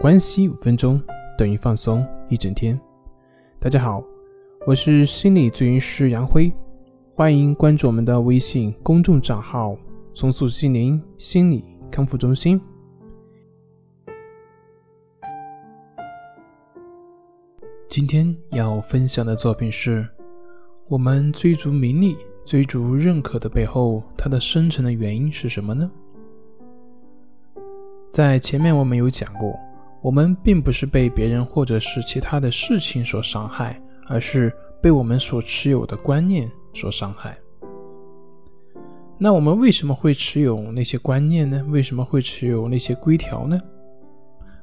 关系五分钟等于放松一整天。大家好，我是心理咨询师杨辉，欢迎关注我们的微信公众账号“重塑心灵心理康复中心”。今天要分享的作品是：我们追逐名利、追逐认可的背后，它的深层的原因是什么呢？在前面我们有讲过。我们并不是被别人或者是其他的事情所伤害，而是被我们所持有的观念所伤害。那我们为什么会持有那些观念呢？为什么会持有那些规条呢？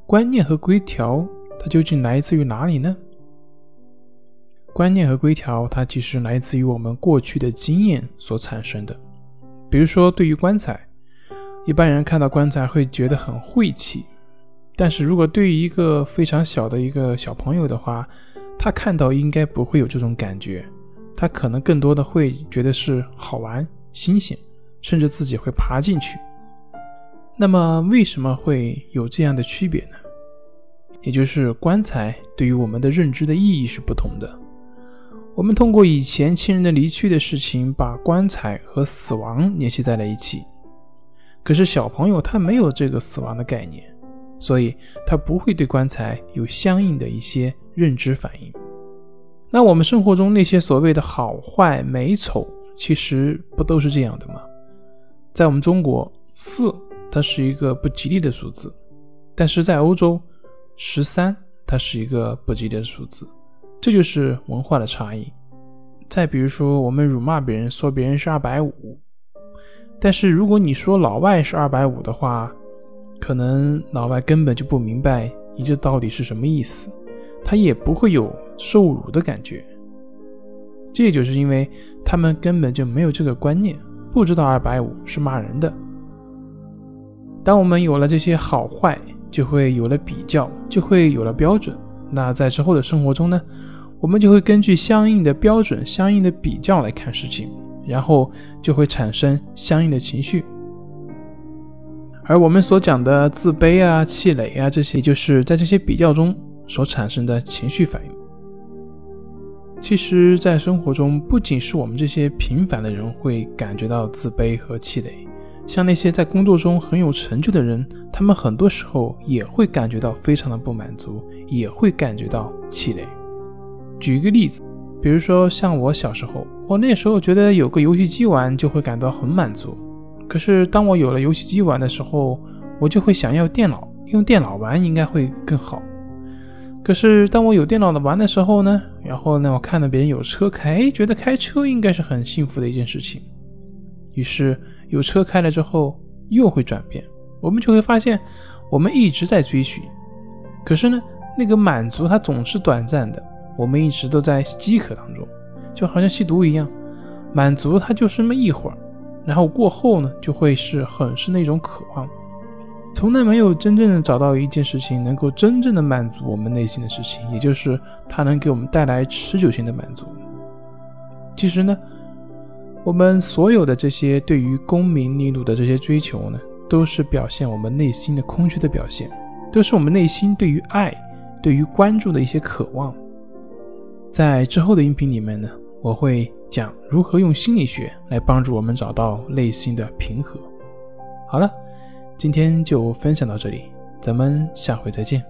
观念和规条它究竟来自于哪里呢？观念和规条它其实来自于我们过去的经验所产生的。比如说，对于棺材，一般人看到棺材会觉得很晦气。但是如果对于一个非常小的一个小朋友的话，他看到应该不会有这种感觉，他可能更多的会觉得是好玩、新鲜，甚至自己会爬进去。那么为什么会有这样的区别呢？也就是棺材对于我们的认知的意义是不同的。我们通过以前亲人的离去的事情，把棺材和死亡联系在了一起。可是小朋友他没有这个死亡的概念。所以，他不会对棺材有相应的一些认知反应。那我们生活中那些所谓的好坏美丑，其实不都是这样的吗？在我们中国，四它是一个不吉利的数字，但是在欧洲，十三它是一个不吉利的数字，这就是文化的差异。再比如说，我们辱骂别人，说别人是二百五，但是如果你说老外是二百五的话，可能老外根本就不明白你这到底是什么意思，他也不会有受辱的感觉。这就是因为他们根本就没有这个观念，不知道二百五是骂人的。当我们有了这些好坏，就会有了比较，就会有了标准。那在之后的生活中呢，我们就会根据相应的标准、相应的比较来看事情，然后就会产生相应的情绪。而我们所讲的自卑啊、气馁啊这些，就是在这些比较中所产生的情绪反应。其实，在生活中，不仅是我们这些平凡的人会感觉到自卑和气馁，像那些在工作中很有成就的人，他们很多时候也会感觉到非常的不满足，也会感觉到气馁。举一个例子，比如说像我小时候，我那时候觉得有个游戏机玩就会感到很满足。可是当我有了游戏机玩的时候，我就会想要电脑，用电脑玩应该会更好。可是当我有电脑的玩的时候呢，然后呢，我看到别人有车开，觉得开车应该是很幸福的一件事情。于是有车开了之后，又会转变，我们就会发现，我们一直在追寻，可是呢，那个满足它总是短暂的，我们一直都在饥渴当中，就好像吸毒一样，满足它就是那么一会儿。然后过后呢，就会是很是那种渴望，从来没有真正的找到一件事情能够真正的满足我们内心的事情，也就是它能给我们带来持久性的满足。其实呢，我们所有的这些对于功名利禄的这些追求呢，都是表现我们内心的空虚的表现，都是我们内心对于爱、对于关注的一些渴望。在之后的音频里面呢。我会讲如何用心理学来帮助我们找到内心的平和。好了，今天就分享到这里，咱们下回再见。